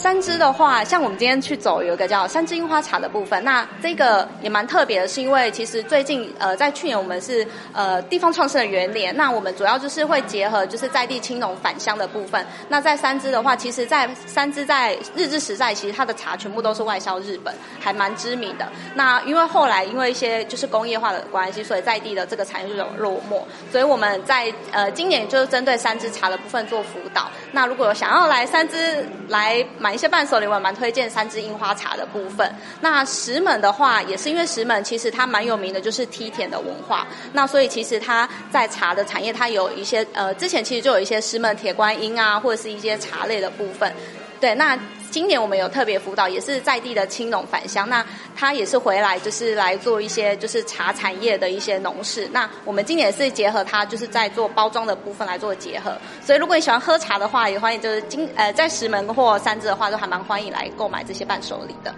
三支的话，像我们今天去走有一个叫三支樱花茶的部分，那这个也蛮特别的，是因为其实最近呃在去年我们是呃地方创生的元年，那我们主要就是会结合就是在地青农返乡的部分。那在三支的话，其实在三支在日治时代，其实它的茶全部都是外销日本，还蛮知名的。那因为后来因为一些就是工业化的关系，所以在地的这个产业就有落寞，所以我们在呃今年就是针对三支茶的部分做辅导。那如果想要来三支来买一些伴手礼，我蛮推荐三支樱花茶的部分。那石门的话，也是因为石门其实它蛮有名的，就是梯田的文化。那所以其实它在茶的产业，它有一些呃，之前其实就有一些石门铁观音啊，或者是一些茶类的部分。对，那今年我们有特别辅导，也是在地的青农返乡，那他也是回来就是来做一些就是茶产业的一些农事。那我们今年是结合他就是在做包装的部分来做结合。所以如果你喜欢喝茶的话，也欢迎就是今呃在石门或三支的话，都还蛮欢迎来购买这些伴手礼的。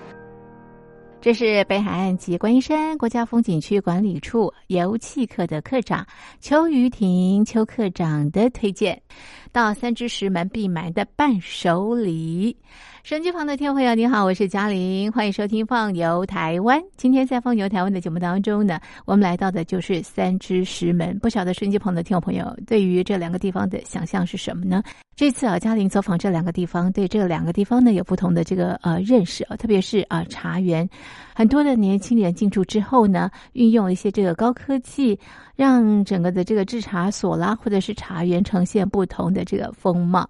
这是北海岸及观音山国家风景区管理处油气课的课长邱瑜婷邱课长的推荐，到三支石门必买的伴手礼。神机旁的听众朋友，你好，我是嘉玲，欢迎收听《放游台湾》。今天在《放游台湾》的节目当中呢，我们来到的就是三支石门。不晓得神机旁的听众朋友对于这两个地方的想象是什么呢？这次啊，嘉玲走访这两个地方，对这两个地方呢有不同的这个呃认识啊，特别是啊茶园，很多的年轻人进驻之后呢，运用一些这个高科技。让整个的这个制茶所啦，或者是茶园呈现不同的这个风貌。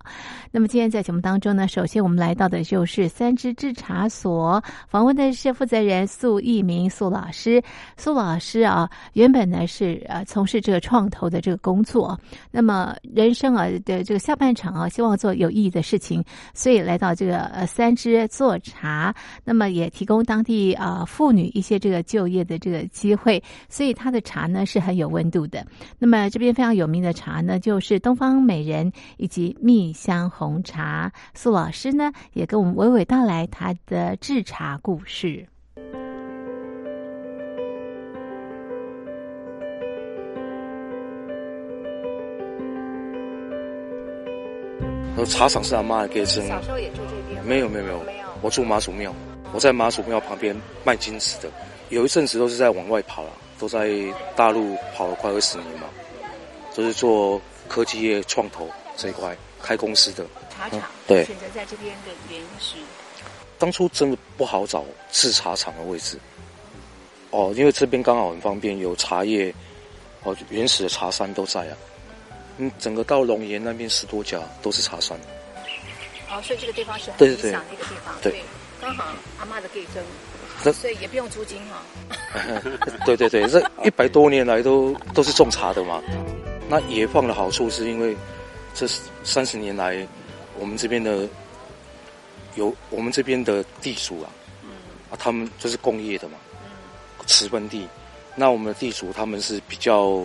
那么今天在节目当中呢，首先我们来到的就是三支制茶所，访问的是负责人苏一鸣苏老师。苏老师啊，原本呢是呃从事这个创投的这个工作，那么人生啊的这个下半场啊，希望做有意义的事情，所以来到这个呃三支做茶，那么也提供当地啊妇女一些这个就业的这个机会，所以他的茶呢是很有。温度的，那么这边非常有名的茶呢，就是东方美人以及蜜香红茶。苏老师呢，也跟我们娓娓道来他的制茶故事。呃，茶厂是阿妈给生。小时候也住这边？没有没有没有，我住妈祖庙，我在妈祖庙旁边卖金子的，有一阵子都是在往外跑了。都在大陆跑了快二十年嘛，都是做科技业创投这一块开公司的。茶厂对选择在这边的原因是，当初真的不好找制茶厂的位置。哦，因为这边刚好很方便，有茶叶，哦，原始的茶山都在啊。嗯，整个到龙岩那边十多家都是茶山。哦，所以这个地方是很理想的一个地方。对，刚好阿妈的可以争。那所以也不用租金哈。对 对对，这一百多年来都都是种茶的嘛。那野放的好处是因为这三十年来，我们这边的有我们这边的地主啊，啊，他们就是工业的嘛，持分地。那我们的地主他们是比较，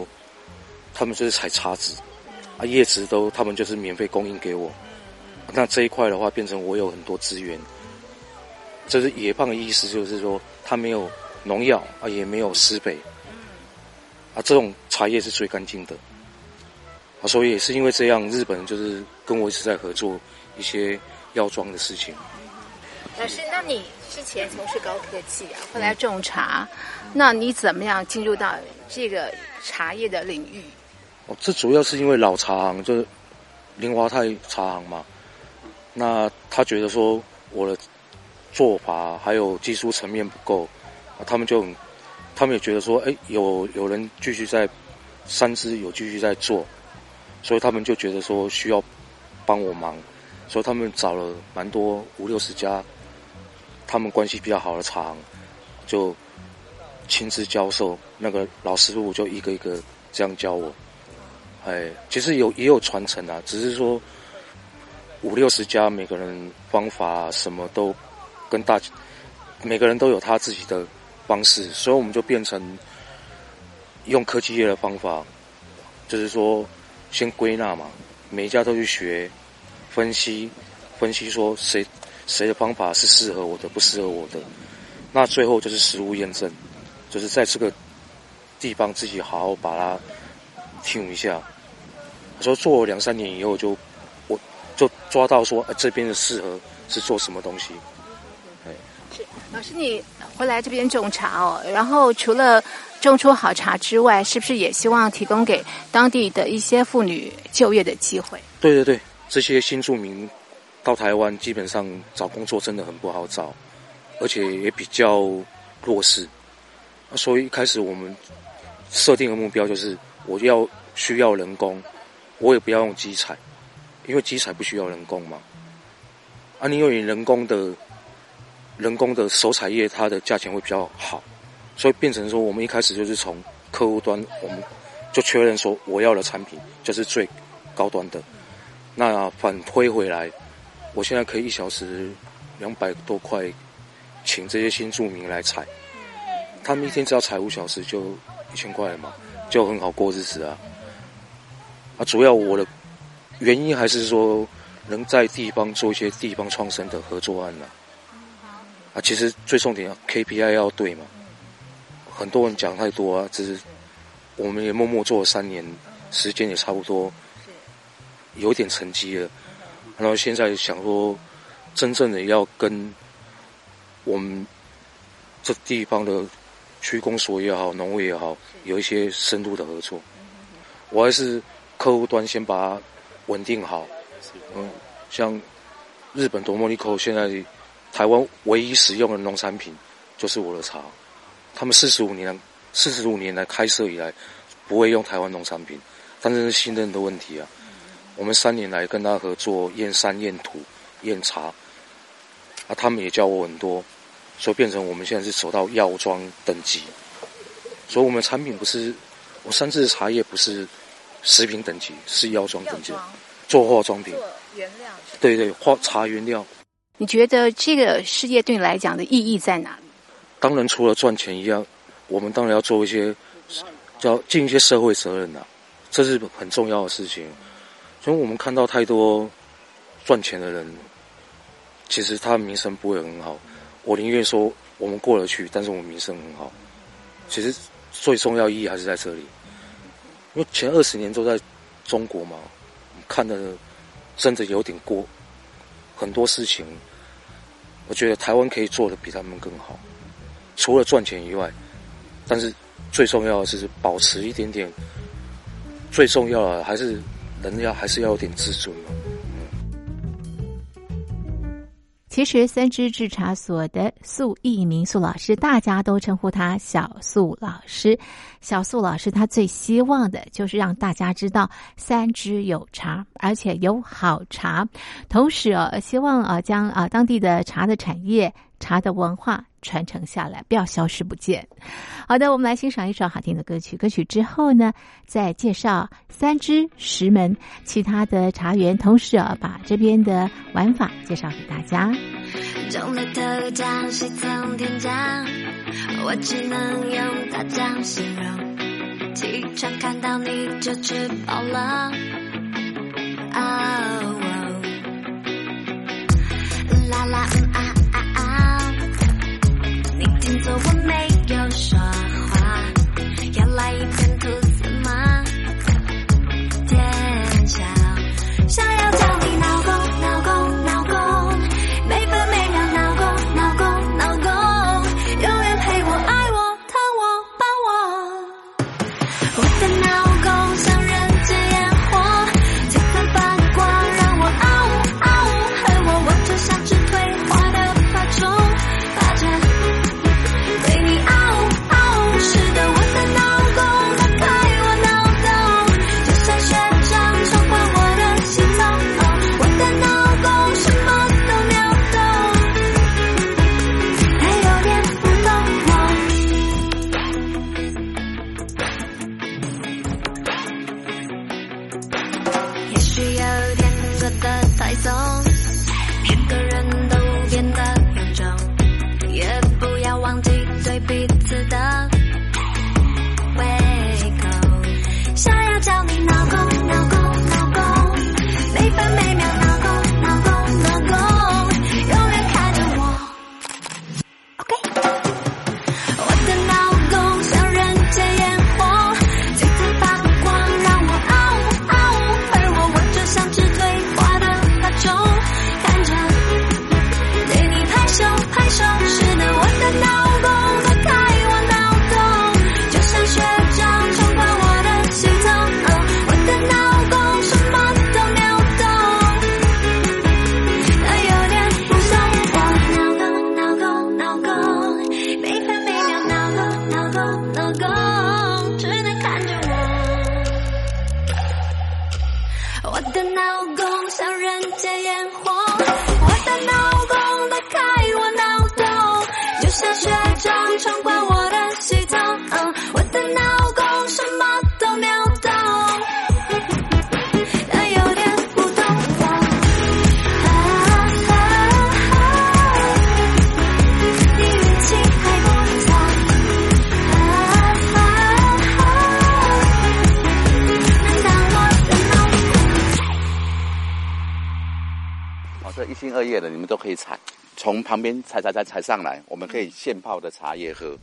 他们就是采茶籽，啊，叶子都他们就是免费供应给我。那这一块的话，变成我有很多资源。就是野棒的意思，就是说它没有农药啊，也没有施肥，啊，这种茶叶是最干净的，啊，所以也是因为这样，日本就是跟我一直在合作一些药妆的事情。老师，那你之前从事高科技啊，后来种茶，那你怎么样进入到这个茶叶的领域？哦，这主要是因为老茶行就是林华泰茶行嘛，那他觉得说我的。做法还有技术层面不够，他们就，他们也觉得说，哎，有有人继续在三支有继续在做，所以他们就觉得说需要帮我忙，所以他们找了蛮多五六十家，他们关系比较好的厂，就亲自教授，那个老师傅就一个一个这样教我，哎，其实有也有传承啊，只是说五六十家每个人方法什么都。跟大每个人都有他自己的方式，所以我们就变成用科技业的方法，就是说先归纳嘛，每一家都去学分析，分析说谁谁的方法是适合我的，不适合我的，那最后就是实物验证，就是在这个地方自己好好把它听一下。说做两三年以后，就我就抓到说，呃，这边的适合是做什么东西。是老师，你回来这边种茶哦，然后除了种出好茶之外，是不是也希望提供给当地的一些妇女就业的机会？对对对，这些新住民到台湾，基本上找工作真的很不好找，而且也比较弱势。所以一开始我们设定的目标就是，我要需要人工。我也不要用机采，因为机采不需要人工嘛。啊，你用你人工的，人工的手采叶，它的价钱会比较好，所以变成说，我们一开始就是从客户端，我们就确认说，我要的产品就是最高端的。那反推回来，我现在可以一小时两百多块，请这些新住民来采，他们一天只要采五小时就一千块了嘛，就很好过日子啊。啊，主要我的原因还是说，能在地方做一些地方创生的合作案了。其实最重点 KPI 要对嘛。很多人讲太多啊，只是我们也默默做了三年，时间也差不多，有点成绩了。然后现在想说，真正的要跟我们这地方的区公所也好，农委也好，有一些深度的合作。我还是。客户端先把它稳定好，嗯，像日本多莫尼口现在台湾唯一使用的农产品就是我的茶，他们四十五年四十五年来开设以来不会用台湾农产品，但是是信任的问题啊。我们三年来跟他合作验山验土验茶，啊，他们也教我很多，所以变成我们现在是走到药妆等级，所以我们产品不是我三次茶叶不是。食品等级是药妆等级，做化妆品，做原料，对对，化茶原料。你觉得这个事业对你来讲的意义在哪里？当然，除了赚钱一样，我们当然要做一些，叫尽一些社会责任呐，这是很重要的事情。所以我们看到太多赚钱的人，其实他名声不会很好。我宁愿说我们过得去，但是我们名声很好。其实最重要意义还是在这里。因为前二十年都在中国嘛，看的真的有点过很多事情。我觉得台湾可以做的比他们更好，除了赚钱以外，但是最重要的是保持一点点，最重要的还是人要还是要有点自尊嘛。其实，三支制茶所的素艺民宿老师，大家都称呼他小素老师。小素老师他最希望的就是让大家知道三支有茶，而且有好茶。同时啊，希望啊将啊当地的茶的产业、茶的文化传承下来，不要消失不见。好的，我们来欣赏一首好听的歌曲。歌曲之后呢，再介绍三只石门其他的茶园，同时啊把这边的玩法介绍给大家。中了头奖，喜从天降，我只能用大奖形容。起床看到你就吃饱了。哦，啦啦嗯，你听错我你们都可以采，从旁边采采采采上来，我们可以现泡的茶叶喝。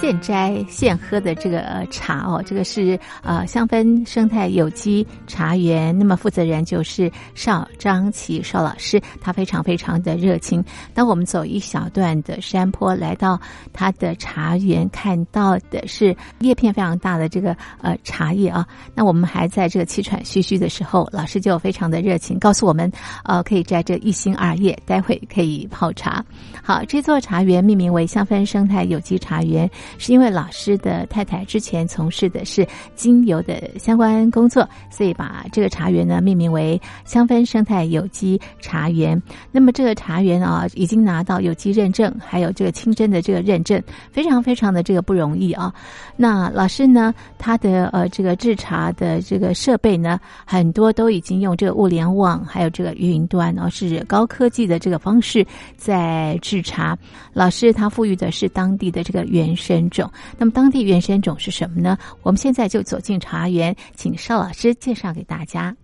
现摘现喝的这个茶哦，这个是呃香氛生态有机茶园，那么负责人就是邵张琪邵老师，他非常非常的热情。当我们走一小段的山坡来到他的茶园，看到的是叶片非常大的这个呃茶叶啊，那我们还在这个气喘吁吁的时候，老师就非常的热情，告诉我们呃可以摘这一心二叶，待会可以泡茶。好，这座茶园命名为香氛生态有机茶园，是因为老师的太太之前从事的是精油的相关工作，所以把这个茶园呢命名为香氛生态有机茶园。那么这个茶园啊，已经拿到有机认证，还有这个清真的这个认证，非常非常的这个不容易啊。那老师呢，他的呃这个制茶的这个设备呢，很多都已经用这个物联网，还有这个云端哦，是高科技的这个方式在制茶。老师他赋予的是当地的这个原生种，那么当地原生种是什么呢？我们现在就走进茶园，请邵老师介绍给大家。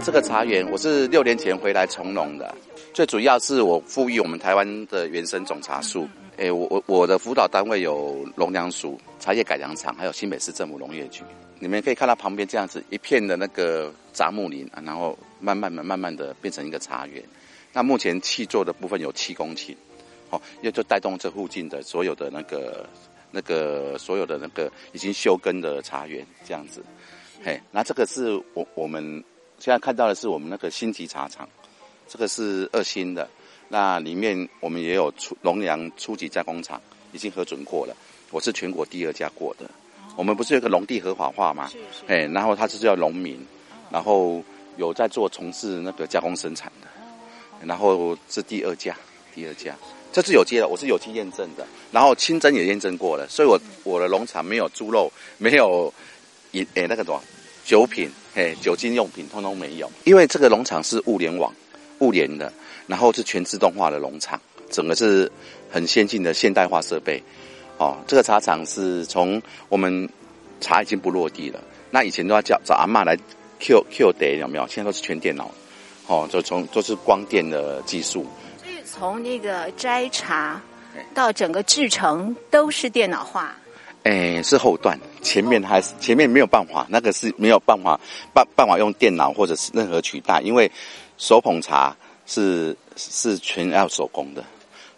这个茶园我是六年前回来从农的，最主要是我赋予我们台湾的原生种茶树。诶，我我我的辅导单位有农粮署、茶叶改良厂，还有新北市政府农业局。你们可以看到旁边这样子一片的那个杂木林啊，然后慢慢的、慢慢的变成一个茶园。那目前气作的部分有七公顷，哦，也就带动这附近的所有的那个、那个所有的那个已经休耕的茶园这样子。嘿，那这个是我我们现在看到的是我们那个星级茶厂，这个是二星的。那里面我们也有初龙阳初级加工厂，已经核准过了。我是全国第二家过的。我们不是有个农地合法化吗？哎，然后它是叫农民，然后有在做从事那个加工生产的，然后是第二家，第二家，这是有机的，我是有机验证的，然后清真也验证过了，所以我我的农场没有猪肉，没有饮诶那个什么酒品，诶酒精用品通通没有，因为这个农场是物联网物联的，然后是全自动化的农场，整个是很先进的现代化设备。哦，这个茶厂是从我们茶已经不落地了，那以前都要叫找阿嬷来 Q Q 得有没有？现在都是全电脑，哦，就从都是光电的技术。所以从那个摘茶到整个制成都是电脑化。哎，是后段，前面还是前面没有办法，那个是没有办法办办法用电脑或者是任何取代，因为手捧茶是是全要手工的，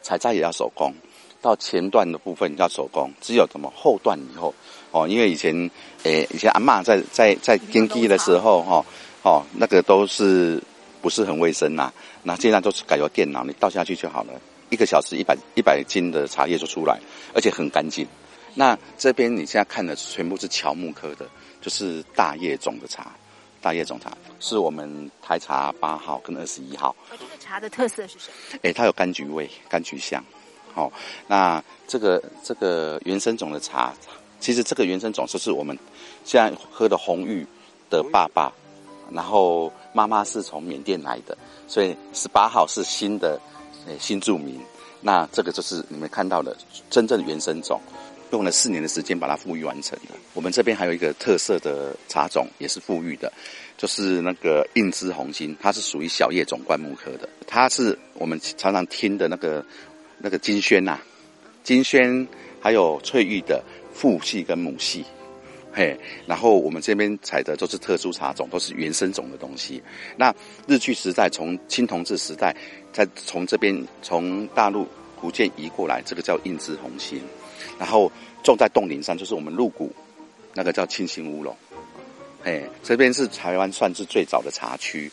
采摘也要手工，到前段的部分要手工，只有怎么后段以后哦，因为以前诶以前阿妈在在在经济的时候哈哦那个都是不是很卫生呐、那现在都是改由电脑，你倒下去就好了，一个小时一百一百斤的茶叶就出来，而且很干净。那这边你现在看的全部是乔木科的，就是大叶种的茶，大叶种茶是我们台茶八号跟二十一号，哦，这个茶的特色是什么？哎，它有柑橘味、柑橘香。哦，那这个这个原生种的茶，其实这个原生种就是我们现在喝的红玉的爸爸，然后妈妈是从缅甸来的，所以十八号是新的诶新住民。那这个就是你们看到的真正原生种。用了四年的时间把它复育完成的。我们这边还有一个特色的茶种，也是复育的，就是那个印枝红心，它是属于小叶种灌木科的。它是我们常常听的那个那个金萱呐、金萱还有翠玉的父系跟母系。嘿，然后我们这边采的都是特殊茶种，都是原生种的东西。那日据时代，从青铜制时代，再从这边从大陆福建移过来，这个叫印制红心。然后种在洞顶山，就是我们鹿谷，那个叫清新乌龙。哎，这边是台湾算是最早的茶区，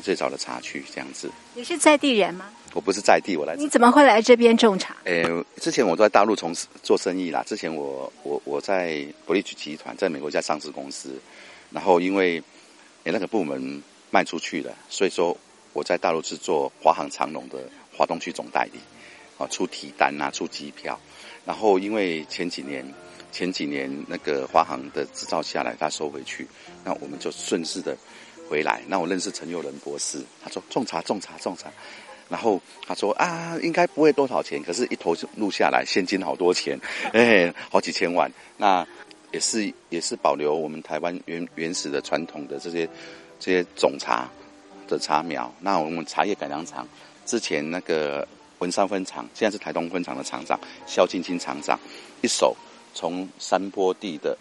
最早的茶区这样子。你是在地人吗？我不是在地，我来。你怎么会来这边种茶？诶，之前我都在大陆从事做生意啦。之前我我我在伯利奇集团，在美国一家上市公司，然后因为诶那个部门卖出去了，所以说我在大陆是做华航长龙的华东区总代理，啊，出提单啊，出机票。然后因为前几年前几年那个华航的执照下来，他收回去，那我们就顺势的回来。那我认识陈佑仁博士，他说种茶种茶种茶。然后他说啊，应该不会多少钱，可是一投入下来，现金好多钱，哎，好几千万。那也是也是保留我们台湾原原始的传统的这些这些种茶的茶苗。那我们茶叶改良厂之前那个文山分厂，现在是台东分厂的厂长肖庆清厂长，一手从山坡地的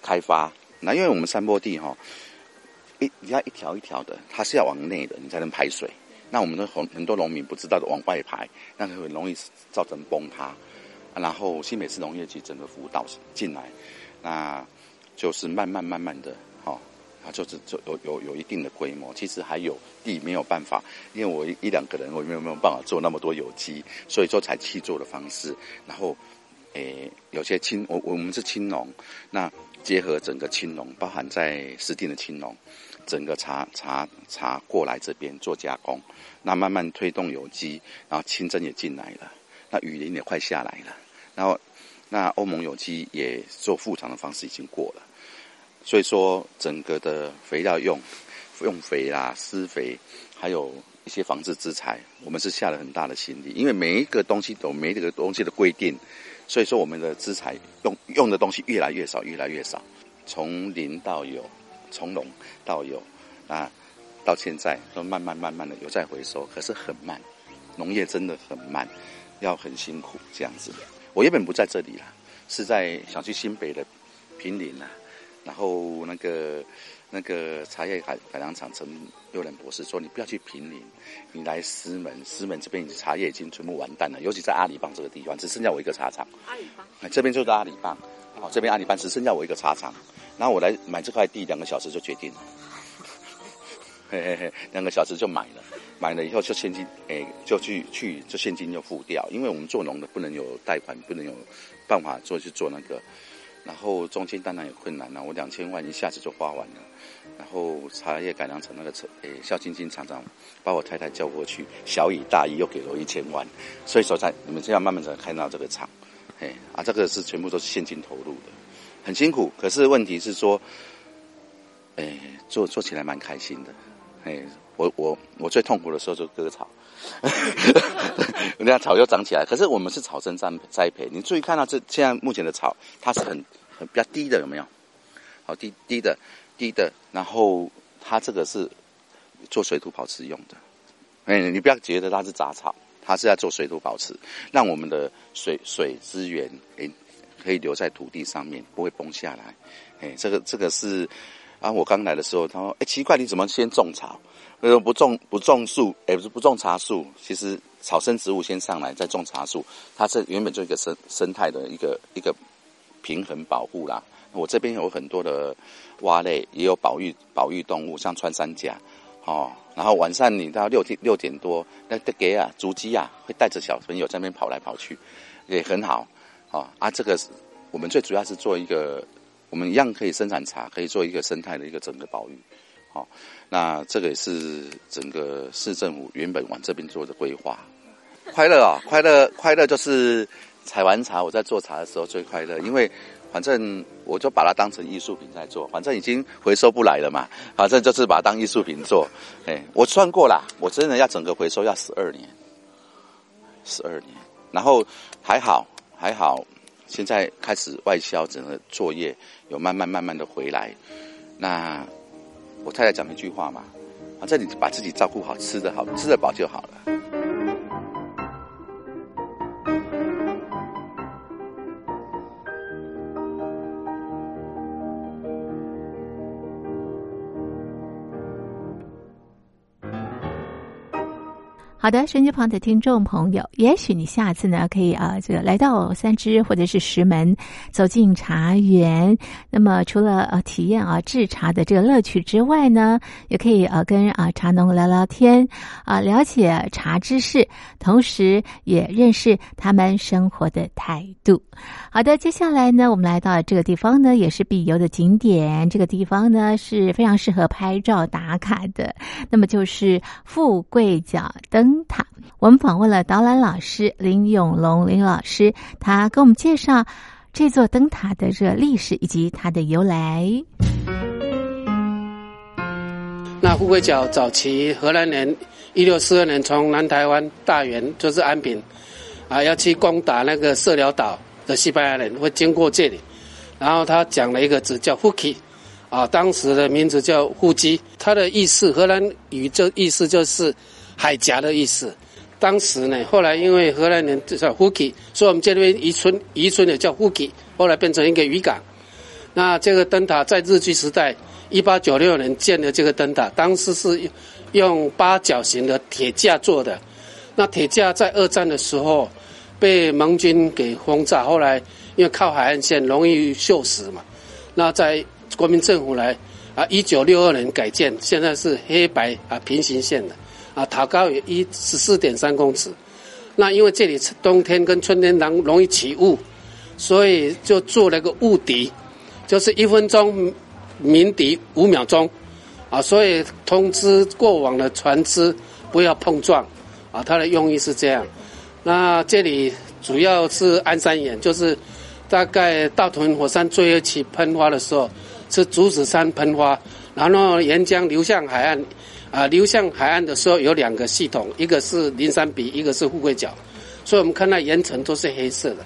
开发。那因为我们山坡地哈，一你要一条一条的，它是要往内的，你才能排水。那我们的很很多农民不知道的往外排，那就很容易造成崩塌。然后新北市农业局整个辅导进来，那就是慢慢慢慢的，哈，它就是就有有有一定的规模。其实还有地没有办法，因为我一两个人我没有没有办法做那么多有机，所以说才去做的方式。然后，诶，有些青我我们是青农，那结合整个青农，包含在实地的青农。整个茶茶茶过来这边做加工，那慢慢推动有机，然后清真也进来了，那雨林也快下来了，然后那欧盟有机也做副厂的方式已经过了，所以说整个的肥料用用肥啦、施肥，还有一些防治资材，我们是下了很大的心力，因为每一个东西都每一个东西的规定，所以说我们的资材用用的东西越来越少，越来越少，从零到有。从农到有，啊，到现在都慢慢慢慢的有在回收，可是很慢，农业真的很慢，要很辛苦这样子。我原本不在这里啦，是在想去新北的平林啦，然后那个那个茶叶改改良厂陈佑仁博士说，你不要去平林，你来石门，石门这边茶叶已经全部完蛋了，尤其在阿里邦这个地方，只剩下我一个茶厂。阿里邦，这边就是阿里邦，哦，这边阿里邦只剩下我一个茶厂。然后我来买这块地，两个小时就决定了，嘿嘿嘿，两个小时就买了，买了以后就现金，哎，就去去就现金就付掉，因为我们做农的不能有贷款，不能有办法做去做那个，然后中间当然有困难了，我两千万一下子就花完了，然后茶叶改良成那个车，哎，肖晶晶厂长把我太太叫过去，小以大姨又给了我一千万，所以说在你们这样慢慢才看到这个厂，哎，啊，这个是全部都是现金投入的。很辛苦，可是问题是说，哎，做做起来蛮开心的，哎，我我我最痛苦的时候就割草，人家草又长起来，可是我们是草生栽栽培，你注意看到这现在目前的草，它是很很比较低的，有没有？好低低的低的，然后它这个是做水土保持用的，哎，你不要觉得它是杂草，它是在做水土保持，让我们的水水资源诶。可以留在土地上面，不会崩下来。哎，这个这个是啊，我刚来的时候，他说：“哎，奇怪，你怎么先种草？为什么不种不种树？哎，不是不种茶树？其实草生植物先上来，再种茶树。它这原本就一个生生态的一个一个平衡保护啦。我这边有很多的蛙类，也有保育保育动物，像穿山甲。哦，然后晚上你到六点六点多，那那给啊，竹鸡啊，会带着小朋友在那边跑来跑去，也很好。”啊啊，这个是我们最主要是做一个，我们一样可以生产茶，可以做一个生态的一个整个保育。好，那这个也是整个市政府原本往这边做的规划。快乐啊，快乐快乐就是采完茶，我在做茶的时候最快乐，因为反正我就把它当成艺术品在做，反正已经回收不来了嘛，反正就是把它当艺术品做。哎，我算过了，我真的要整个回收要十二年，十二年，然后还好。还好，现在开始外销，整个作业有慢慢慢慢的回来。那我太太讲一句话嘛，反正你把自己照顾好，吃的好，吃得饱就好了。好的，手机旁的听众朋友，也许你下次呢可以啊，这个来到三支或者是石门，走进茶园。那么除了呃体验啊制茶的这个乐趣之外呢，也可以呃跟啊茶农聊聊天啊，了解茶知识，同时也认识他们生活的态度。好的，接下来呢，我们来到这个地方呢，也是必游的景点。这个地方呢是非常适合拍照打卡的，那么就是富贵角灯。灯塔，我们访问了导览老师林永龙林老师，他给我们介绍这座灯塔的这历史以及它的由来。那富贵角早期荷兰人一六四二年从南台湾大员就是安平啊，要去攻打那个色辽岛的西班牙人，会经过这里，然后他讲了一个字叫 “hooky”，啊，当时的名字叫呼基，它的意思荷兰语就意思就是。海峡的意思，当时呢，后来因为荷兰人叫 h o o k i 所以我们这边渔村渔村也叫 h o o k i 后来变成一个渔港。那这个灯塔在日据时代，一八九六年建的这个灯塔，当时是用八角形的铁架做的。那铁架在二战的时候被盟军给轰炸，后来因为靠海岸线容易锈蚀嘛，那在国民政府来啊，一九六二年改建，现在是黑白啊平行线的。啊，塔高有一十四点三公尺，那因为这里冬天跟春天难容易起雾，所以就做了个雾笛，就是一分钟鸣笛五秒钟，啊，所以通知过往的船只不要碰撞，啊，它的用意是这样。那这里主要是安山岩，就是大概大屯火山最后期喷发的时候是竹子山喷发，然后岩浆流向海岸。啊，流向海岸的时候有两个系统，一个是灵山鼻，一个是富贵角，所以我们看到岩层都是黑色的，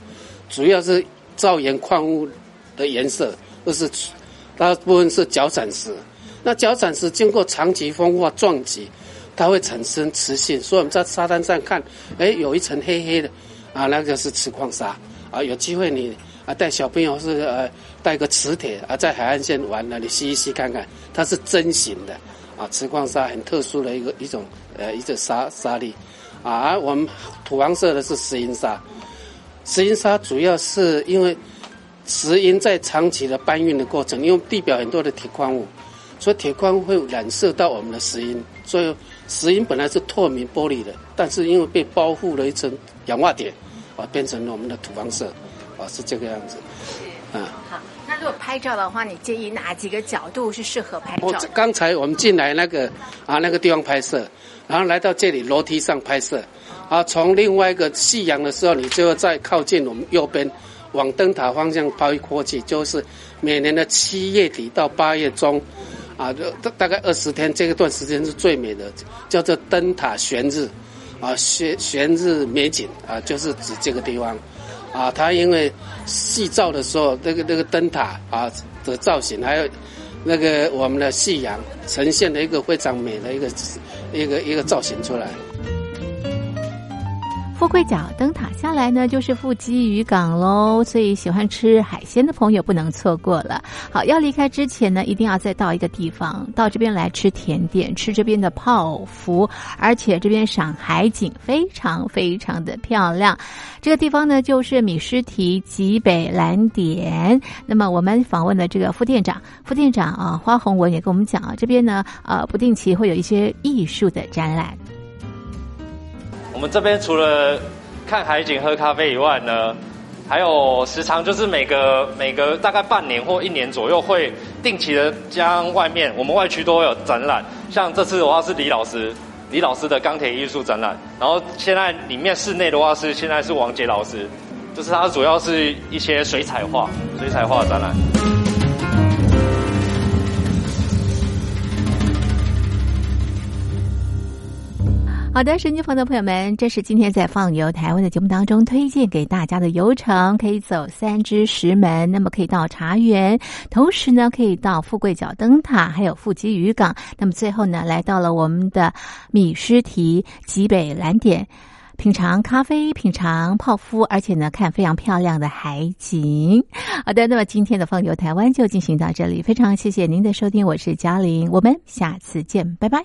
主要是造岩矿物的颜色，都是大部分是角闪石。那角闪石经过长期风化撞击，它会产生磁性，所以我们在沙滩上看，哎，有一层黑黑的，啊，那个是磁矿砂。啊，有机会你啊带小朋友是呃带个磁铁啊，在海岸线玩，那你吸一吸看看，它是针形的。啊，磁矿砂很特殊的一个一种呃一种沙沙粒，啊，我们土黄色的是石英砂，石英砂主要是因为石英在长期的搬运的过程，因为地表很多的铁矿物，所以铁矿会染色到我们的石英，所以石英本来是透明玻璃的，但是因为被包覆了一层氧化铁，啊，变成了我们的土黄色，啊，是这个样子，啊，如果拍照的话，你建议哪几个角度是适合拍照？我刚才我们进来那个啊那个地方拍摄，然后来到这里楼梯上拍摄，啊，从另外一个夕阳的时候，你就要再靠近我们右边，往灯塔方向拍过去，就是每年的七月底到八月中，啊，大大概二十天，这个段时间是最美的，叫做灯塔悬日，啊悬悬日美景啊，就是指这个地方。啊，它因为细照的时候，那个那个灯塔啊的造型，还有那个我们的夕阳，呈现了一个非常美的一个一个一个造型出来。富贵角灯塔下来呢，就是富基渔港喽，所以喜欢吃海鲜的朋友不能错过了。好，要离开之前呢，一定要再到一个地方，到这边来吃甜点，吃这边的泡芙，而且这边赏海景非常非常的漂亮。这个地方呢，就是米诗提极北蓝点。那么我们访问的这个副店长，副店长啊，花红文也跟我们讲啊，这边呢，呃，不定期会有一些艺术的展览。我们这边除了看海景、喝咖啡以外呢，还有时常就是每个每个大概半年或一年左右会定期的将外面我们外区都会有展览。像这次的话是李老师李老师的钢铁艺术展览，然后现在里面室内的话是现在是王杰老师，就是他主要是一些水彩画水彩画展览。好的，神经朋的朋友们，这是今天在放游台湾的节目当中推荐给大家的游程，可以走三支石门，那么可以到茶园，同时呢可以到富贵角灯塔，还有富基渔港，那么最后呢来到了我们的米诗提极北蓝点，品尝咖啡，品尝泡芙，而且呢看非常漂亮的海景。好的，那么今天的放牛台湾就进行到这里，非常谢谢您的收听，我是嘉玲，我们下次见，拜拜。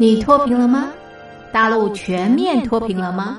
你脱贫了吗？大陆全面脱贫了吗？